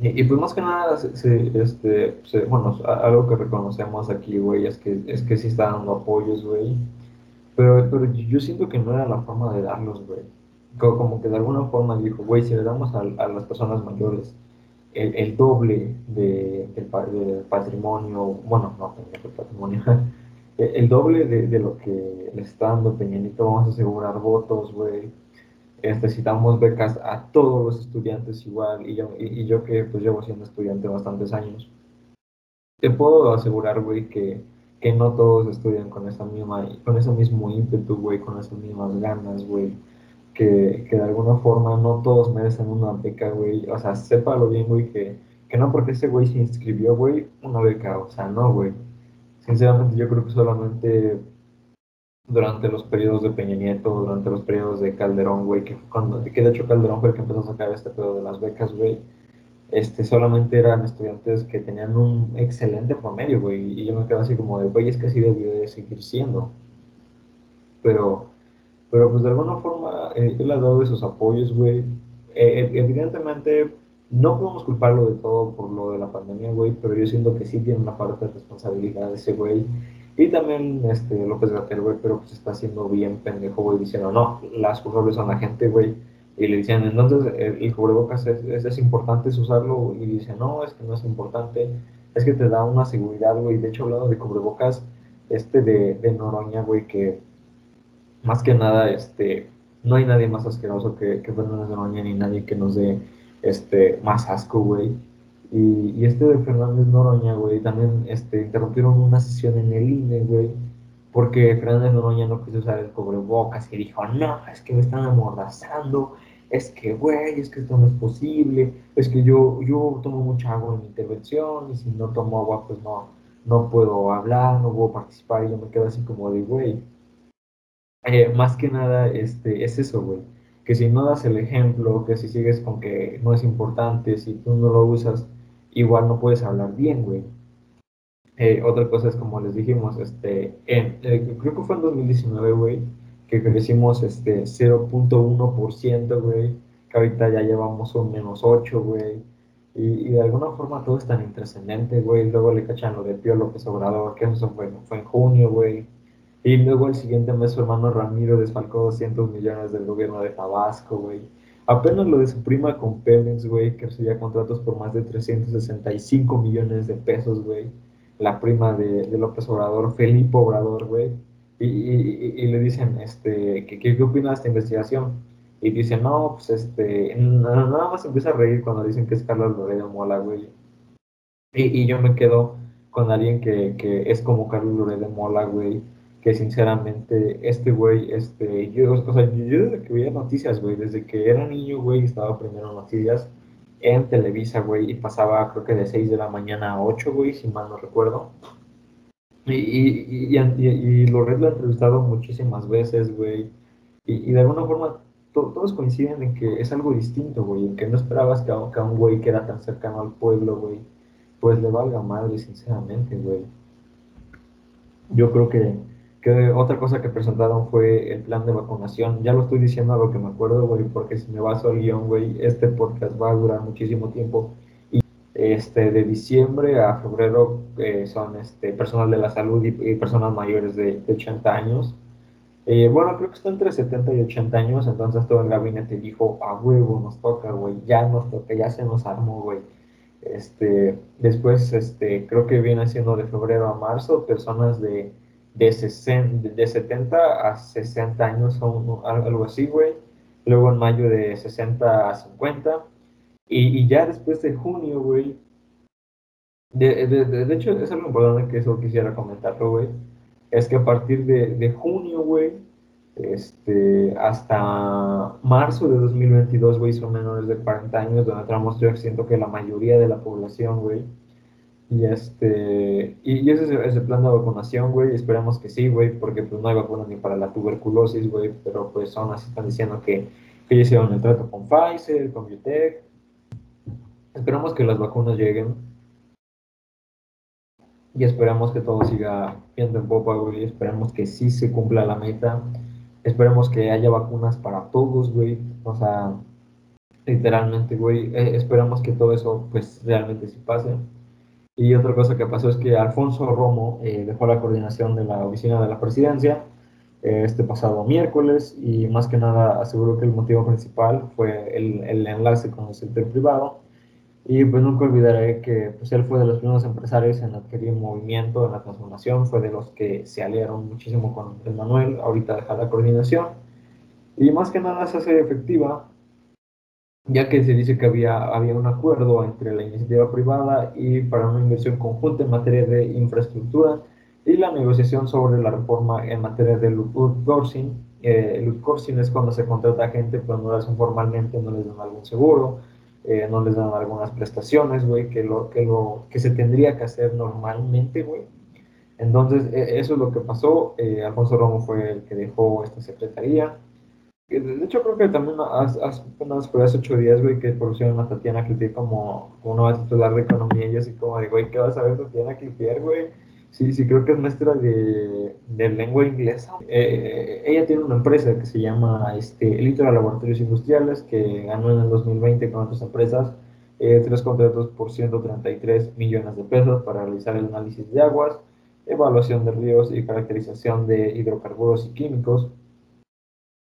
Y, pues más que nada, se, este, bueno, algo que reconocemos aquí, güey, es que, es que sí está dando apoyos, güey pero, pero yo siento que no era la forma de darlos, güey. Como que de alguna forma dijo, güey, si le damos a, a las personas mayores el, el doble de, del, patrimonio, bueno, no, el patrimonio, el doble de, de, lo que le está dando Peñanito, vamos a asegurar votos, güey. Necesitamos becas a todos los estudiantes igual, y yo, y, y yo que pues llevo siendo estudiante bastantes años, te puedo asegurar, güey, que que no todos estudian con esa misma, con ese mismo ímpetu, güey, con esas mismas ganas, güey. Que, que, de alguna forma no todos merecen una beca, güey. O sea, sépalo bien, güey, que, que no porque ese güey se inscribió, güey, una beca. O sea, no, güey. Sinceramente, yo creo que solamente durante los periodos de Peña Nieto, durante los periodos de Calderón, güey, que, cuando, que de hecho Calderón fue el que empezó a sacar este pedo de las becas, güey este, solamente eran estudiantes que tenían un excelente promedio, güey, y yo me quedo así como de, güey, es que así debió de seguir siendo. Pero, pero pues de alguna forma, eh, él ha dado esos apoyos, güey. Eh, evidentemente, no podemos culparlo de todo por lo de la pandemia, güey, pero yo siento que sí tiene una parte de responsabilidad ese güey. Y también este, López Gatel, güey, pero pues está haciendo bien pendejo, güey, diciendo, no, las culpables son la gente, güey y le decían, entonces el, cubrebocas es, es, importante usarlo y dice, no, es que no es importante, es que te da una seguridad, güey. De hecho, hablando de cubrebocas, este de, de Noroña, güey, que más que nada, este, no hay nadie más asqueroso que, que Fernández Noroña ni nadie que nos dé este, más asco, güey. Y, y, este de Fernández Noroña, güey, también este, interrumpieron una sesión en el INE, güey, porque Fernández Noroña no quiso usar el cubrebocas y dijo, no, es que me están amordazando, es que, güey, es que esto no es posible, es que yo, yo tomo mucha agua en mi intervención y si no tomo agua, pues no, no puedo hablar, no puedo participar y yo me quedo así como de, güey, eh, más que nada este, es eso, güey, que si no das el ejemplo, que si sigues con que no es importante, si tú no lo usas, igual no puedes hablar bien, güey. Eh, otra cosa es como les dijimos, este, eh, creo que fue en 2019, güey, que crecimos este 0.1%, güey, que ahorita ya llevamos un menos 8, güey. Y, y, de alguna forma todo es tan intrascendente, güey. Luego le cachan lo de Pío López Obrador, que eso fue, fue en junio, güey. Y luego el siguiente mes su hermano Ramiro desfalcó 200 millones del gobierno de Tabasco, güey. Apenas lo de su prima con Pemex, güey, que recibía contratos por más de 365 millones de pesos, güey. La prima de, de López Obrador, Felipe Obrador, güey y, y, le dicen, este, ¿qué, qué, opina de esta investigación? Y dice, no, pues este, nada más empieza a reír cuando dicen que es Carlos Loredo Mola, güey. Y, y, yo me quedo con alguien que, que es como Carlos Loredo Mola, güey, que sinceramente, este güey, este, yo, o sea, yo desde que veía noticias, güey, desde que era niño, güey, estaba primero noticias en Televisa, güey, y pasaba creo que de 6 de la mañana a 8, güey, si mal no recuerdo. Y, y, y, y, lo ha entrevistado muchísimas veces, güey. Y, de alguna forma todos coinciden en que es algo distinto, güey. Que no esperabas que a, que a un güey que era tan cercano al pueblo, güey, pues le valga madre, sinceramente, güey. Yo creo que, que otra cosa que presentaron fue el plan de vacunación. Ya lo estoy diciendo a lo que me acuerdo, güey, porque si me baso al guion, güey, este podcast va a durar muchísimo tiempo este, de diciembre a febrero eh, son este, personal de la salud y, y personas mayores de, de 80 años. Eh, bueno, creo que está entre 70 y 80 años, entonces todo el gabinete dijo, a huevo, nos toca, güey, ya nos toca, ya se nos armó, güey. Este, después, este, creo que viene siendo de febrero a marzo, personas de, de, 60, de 70 a 60 años, algo así, güey. Luego en mayo de 60 a 50 y, y ya después de junio, güey, de, de, de, hecho es algo importante que eso quisiera comentarlo, güey, es que a partir de, de junio, güey, este, hasta marzo de 2022, güey, son menores de 40 años, donde entramos yo siento que la mayoría de la población, güey, y este, y, ese es el plan de vacunación, güey, esperamos que sí, güey, porque pues no hay vacuna ni para la tuberculosis, güey, pero pues aún así están diciendo que, que ya hicieron el trato con Pfizer, con Biotech, Esperamos que las vacunas lleguen y esperamos que todo siga viendo en popa, güey. Esperemos que sí se cumpla la meta. Esperemos que haya vacunas para todos, güey. O sea, literalmente, güey. Eh, esperamos que todo eso, pues, realmente sí pase. Y otra cosa que pasó es que Alfonso Romo eh, dejó la coordinación de la oficina de la presidencia eh, este pasado miércoles y más que nada aseguró que el motivo principal fue el, el enlace con el sector privado y pues nunca olvidaré que pues, él fue de los primeros empresarios en adquirir movimiento en la transformación, fue de los que se aliaron muchísimo con el Manuel, ahorita deja la coordinación. Y más que nada se hace efectiva, ya que se dice que había, había un acuerdo entre la iniciativa privada y para una inversión conjunta en materia de infraestructura y la negociación sobre la reforma en materia de outsourcing. Eh, el outsourcing es cuando se contrata a gente, pero no lo hacen formalmente, no les dan algún seguro eh, no les dan algunas prestaciones, güey, que, lo, que, lo, que se tendría que hacer normalmente, güey. Entonces, e, eso es lo que pasó. Eh, Alfonso Romo fue el que dejó esta secretaría. De hecho, creo que también hace, apenas hace ocho días, güey, que pusieron a Tatiana Cloutier como, como nueva titular de economía y así como de, güey, ¿qué vas a ver Tatiana Cloutier, güey? Sí, sí, creo que es maestra de, de lengua inglesa. Eh, ella tiene una empresa que se llama este, Litoral Laboratorios Industriales, que ganó en el 2020 con otras empresas eh, tres contratos por 133 millones de pesos para realizar el análisis de aguas, evaluación de ríos y caracterización de hidrocarburos y químicos.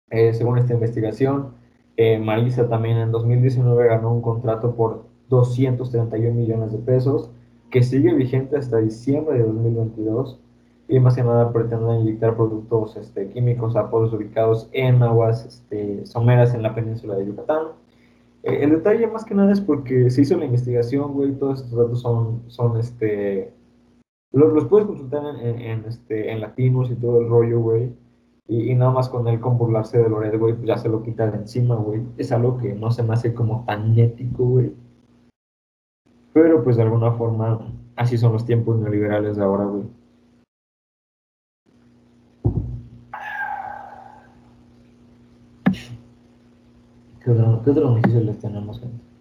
Eh, según esta investigación, eh, Marisa también en 2019 ganó un contrato por 231 millones de pesos que sigue vigente hasta diciembre de 2022 y más que nada pretenden inyectar productos este, químicos a pozos ubicados en aguas este, someras en la península de Yucatán. Eh, el detalle más que nada es porque se hizo la investigación, güey, todos estos datos son, son este, los, puedes consultar en, en, este, en latinos y todo el rollo, güey. Y, nada más con él con burlarse de Loret, güey, pues ya se lo quita de encima, güey. Es algo que no se me hace como tan ético, güey. Pero pues de alguna forma, así son los tiempos neoliberales de ahora, güey. ¿Qué qué otro noticias les tenemos, gente?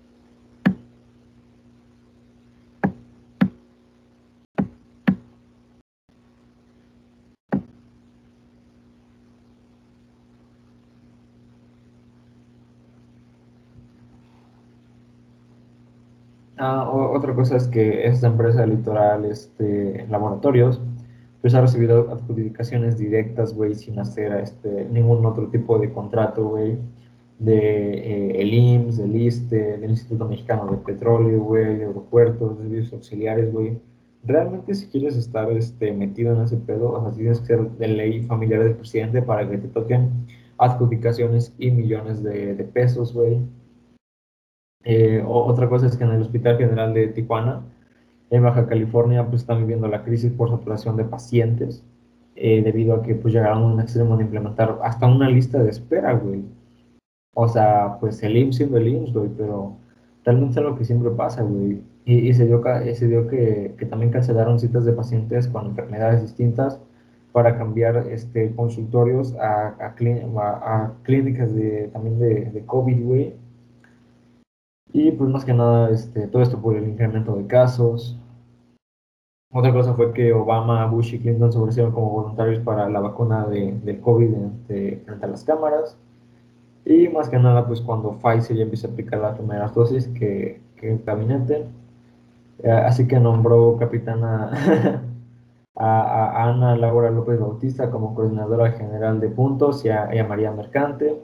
Ah, otra cosa es que esta empresa litoral, este, laboratorios, pues ha recibido adjudicaciones directas, güey, sin hacer este, ningún otro tipo de contrato, güey, de eh, el IMSS, del ISTE, del Instituto Mexicano de Petróleo, güey, de aeropuertos, servicios auxiliares, güey. Realmente si quieres estar este, metido en ese pedo, o sea, tienes que ser de ley familiar del presidente para que te toquen adjudicaciones y millones de, de pesos, güey eh, otra cosa es que en el Hospital General de Tijuana, en Baja California, pues están viviendo la crisis por saturación de pacientes, eh, debido a que pues llegaron a un extremo de implementar hasta una lista de espera, güey. O sea, pues el IMSS siendo el IMSS, güey, pero realmente es lo que siempre pasa, güey. Y, y, se dio, se dio que, que, también cancelaron citas de pacientes con enfermedades distintas para cambiar este, consultorios a, a, a, a clínicas de, también de, de COVID, güey y pues más que nada, este, todo esto por el incremento de casos. Otra cosa fue que Obama, Bush y Clinton se ofrecieron como voluntarios para la vacuna de, del COVID frente a las cámaras. Y más que nada, pues cuando Pfizer ya empieza a aplicar las primeras dosis, que, que el gabinete. Eh, así que nombró capitana a, a, Ana Laura López Bautista como coordinadora general de puntos y a María Mercante.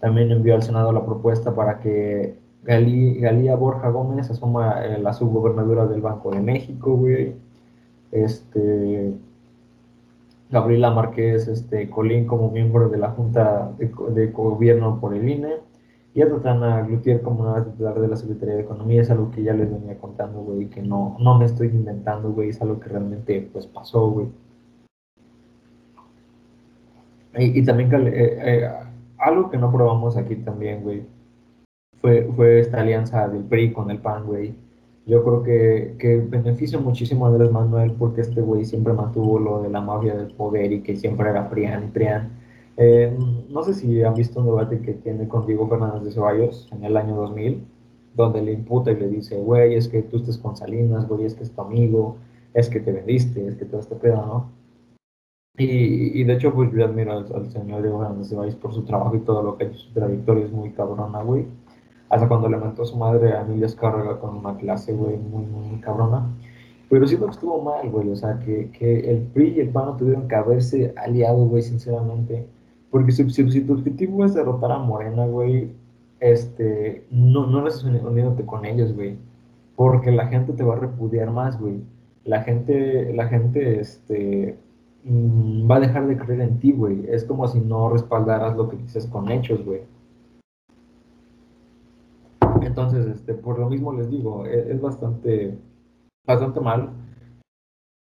También envió al Senado la propuesta para que Galía Borja Gómez asuma eh, la subgobernadora del Banco de México, güey. Este, Gabriela Márquez este, Colín como miembro de la Junta de, Gobierno por el INE. Y a Tatiana Glutier como nueva titular de la Secretaría de Economía. Es algo que ya les venía contando, güey, que no, no me estoy inventando, güey. Es algo que realmente, pues, pasó, güey. Y, también eh, eh, algo que no probamos aquí también, güey fue, esta alianza del PRI con el PAN, güey. Yo creo que, que beneficia muchísimo a Andrés Manuel porque este güey siempre mantuvo lo de la mafia del poder y que siempre era PRIAN y PRIAN. Eh, no sé si han visto un debate que tiene con Diego Fernández de Ceballos en el año 2000, donde le imputa y le dice, güey, es que tú estés con Salinas, güey, es que es tu amigo, es que te vendiste, es que todo este pedo, ¿no? Y, y de hecho, pues yo admiro al, señor Diego Fernández de Ceballos por su trabajo y todo lo que ha hecho, su trayectoria es muy cabrona, güey hasta cuando le a su madre a Emilia Escárraga con una clase, güey, muy, muy, cabrona. Pero siento que estuvo mal, güey, o sea, que, que el PRI y el PAN no tuvieron que haberse aliado, güey, sinceramente. Porque si, si, tu objetivo es derrotar a Morena, güey, este, no, no estás uniéndote con ellos, güey. Porque la gente te va a repudiar más, güey. La gente, la gente, este, mm, va a dejar de creer en ti, güey. Es como si no respaldaras lo que dices con hechos, güey. Entonces, este, por lo mismo les digo, e, es, bastante, bastante mal.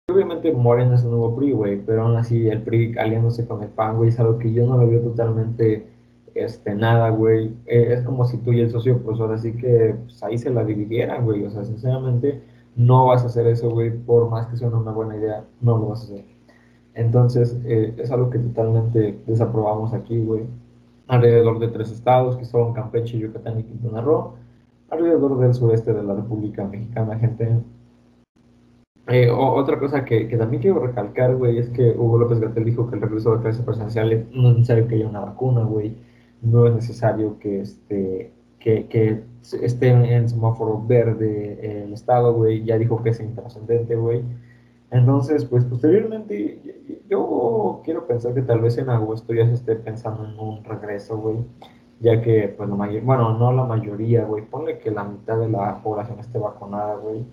Obviamente Morena es un nuevo PRI, güey, pero aún así el PRI aliándose con el PAN, güey, es algo que yo no lo veo totalmente este, nada, güey. E, es como si tú y el socio, pues ahora sí que pues, ahí se la dividieran, güey. O sea, sinceramente, no vas a hacer eso, güey, por más que sea una buena idea, no lo vas a hacer. Entonces, eh, es algo que totalmente desaprobamos aquí, güey. Alrededor de tres estados, que son Campeche, Yucatán y Quintana Roo alrededor del sureste de la República Mexicana, gente. Eh, otra cosa que, que, también quiero recalcar, güey, es que Hugo López Gatel dijo que el regreso de clases presenciales no es necesario que haya una vacuna, güey. No es necesario que, este, que, esté en semáforo verde el Estado, güey. Ya dijo que es intrascendente, güey. Entonces, pues posteriormente, yo quiero pensar que tal vez en agosto ya se esté pensando en un regreso, güey ya que, pues, la mayoría, bueno, no la mayoría, güey, ponle que la mitad de la población esté vacunada, güey.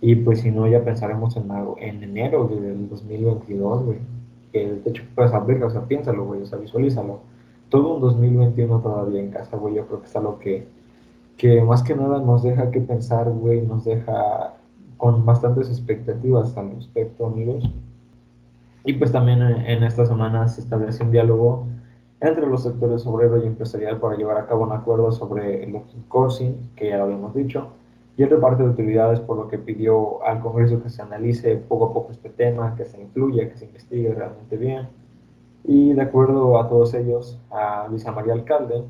Y pues si no, ya pensaremos en, en enero del 2022, güey. Que de hecho, pues, a ver, o sea, piénsalo, güey, o sea, visualízalo. Todo un 2021 todavía en casa, güey, yo creo que es algo que, que más que nada nos deja que pensar, güey, nos deja con bastantes expectativas al respecto, amigos. Y pues también en, estas semanas se establece un diálogo entre los sectores obrero y empresarial para llevar a cabo un acuerdo sobre el outsourcing, que ya lo habíamos dicho, y el reparto de utilidades, por lo que pidió al Congreso que se analice poco a poco este tema, que se incluya, que se investigue realmente bien. Y de acuerdo a todos ellos, a Luisa María Alcalde,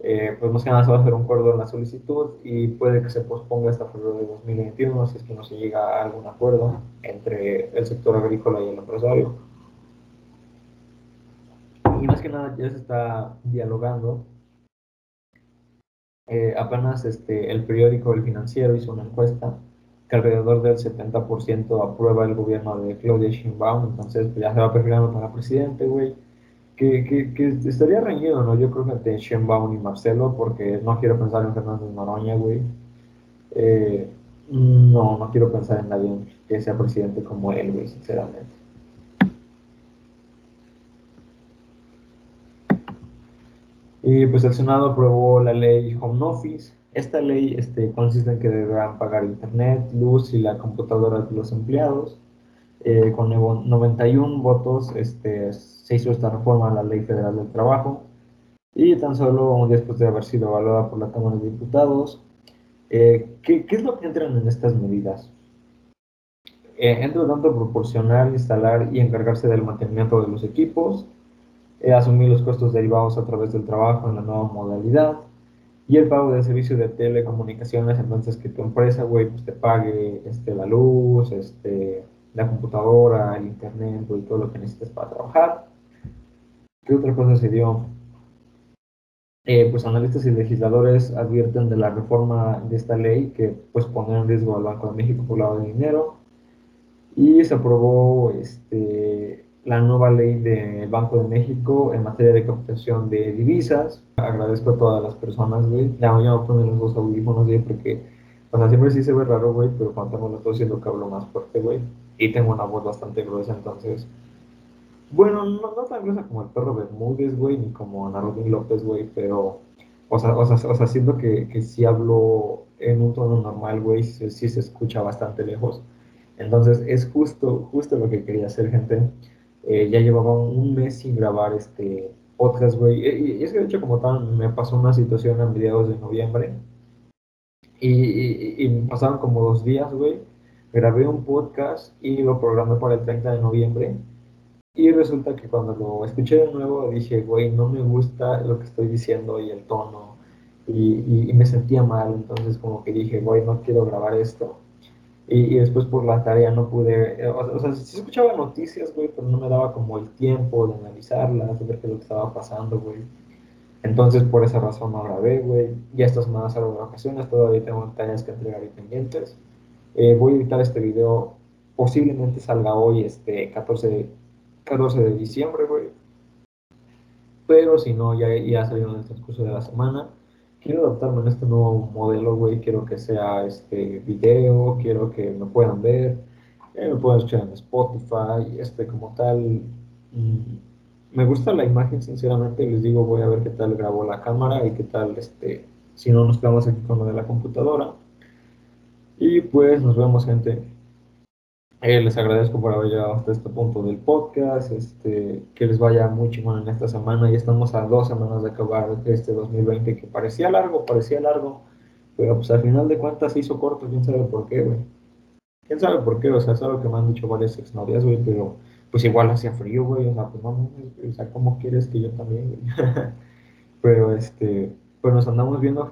eh, pues más que nada se a hacer un acuerdo en la solicitud y puede que se posponga hasta febrero de 2021 si es que no se llega a algún acuerdo entre el sector agrícola y el empresario. Más que nada ya se está dialogando eh, apenas este, el periódico El Financiero hizo una encuesta que alrededor del 70% aprueba el gobierno de Claudia Sheinbaum, entonces pues, ya se va perfilando para presidente, güey. Que, que, que, estaría reñido, ¿no? Yo creo que entre Sheinbaum y Marcelo, porque no quiero pensar en Fernández Noroña, güey. Eh, no, no quiero pensar en nadie que sea presidente como él, güey, sinceramente. Y pues el Senado aprobó la ley Home Office. Esta ley este, consiste en que deberán pagar internet, luz y la computadora de los empleados. Eh, con 91 votos este, se hizo esta reforma a la Ley Federal del Trabajo. Y tan solo un día después de haber sido evaluada por la Cámara de Diputados, eh, ¿qué, ¿qué, es lo que entran en estas medidas? Eh, entra tanto proporcionar, instalar y encargarse del mantenimiento de los equipos, eh, asumir los costos derivados a través del trabajo en la nueva modalidad y el pago del servicio de telecomunicaciones, entonces que tu empresa, güey, pues te pague este, la luz, este, la computadora, el internet, y todo lo que necesites para trabajar. ¿Qué otra cosa se dio? Eh, pues analistas y legisladores advierten de la reforma de esta ley que pues pone en riesgo al Banco de México por lado de dinero y se aprobó este, la nueva ley del Banco de México en materia de captación de divisas. Agradezco a todas las personas, güey. Ya voy a poner los dos audífonos, güey, porque, o sea, siempre sí se ve raro, güey, pero cuando tengo los dos siento que hablo más fuerte, güey. Y tengo una voz bastante gruesa, entonces... Bueno, no, no tan gruesa como el perro Bermúdez, güey, ni como Narodín López, güey, pero... O sea, o sea, o sea siento que, que si hablo en un tono normal, güey, sí, sí se escucha bastante lejos. Entonces, es justo, justo lo que quería hacer, gente. Eh, ya llevaba un mes sin grabar este podcast, güey. Y, es que de hecho como tal me pasó una situación a mediados de noviembre. Y, y, pasaron como dos días, güey. Grabé un podcast y lo programé para el 30 de noviembre. Y resulta que cuando lo escuché de nuevo dije, güey, no me gusta lo que estoy diciendo y el tono. Y, y me sentía mal. Entonces como que dije, güey, no quiero grabar esto. Y, después por la tarea no pude, eh, o, sea, sí escuchaba noticias, güey, pero no me daba como el tiempo de analizarlas, de ver qué es lo que estaba pasando, güey. Entonces por esa razón no grabé, güey. Ya estas semanas salgo de vacaciones, todavía tengo tareas que entregar y pendientes. Eh, voy a editar este video, posiblemente salga hoy, este 14, 14 de diciembre, güey. Pero si no, ya, ya salió en el transcurso de la semana quiero adaptarme en este nuevo modelo, güey. Quiero que sea este video, quiero que me puedan ver, me puedan escuchar en Spotify, este como tal. Me gusta la imagen, sinceramente. Les digo, voy a ver qué tal grabó la cámara y qué tal, este, si no nos quedamos aquí con lo de la computadora. Y pues nos vemos, gente. Eh, les agradezco por haber llegado hasta este punto del podcast. Este, que les vaya muy chingón en esta semana. Ya estamos a dos semanas de acabar este 2020 que parecía largo, parecía largo. Pero pues al final de cuentas hizo corto. Quién sabe por qué, güey. Quién sabe por qué. O sea, es algo que me han dicho varias exnovias, güey. Pero pues igual hacía frío, güey. O sea, pues no, o sea, ¿cómo quieres que yo también, güey? pero este, pues nos andamos viendo,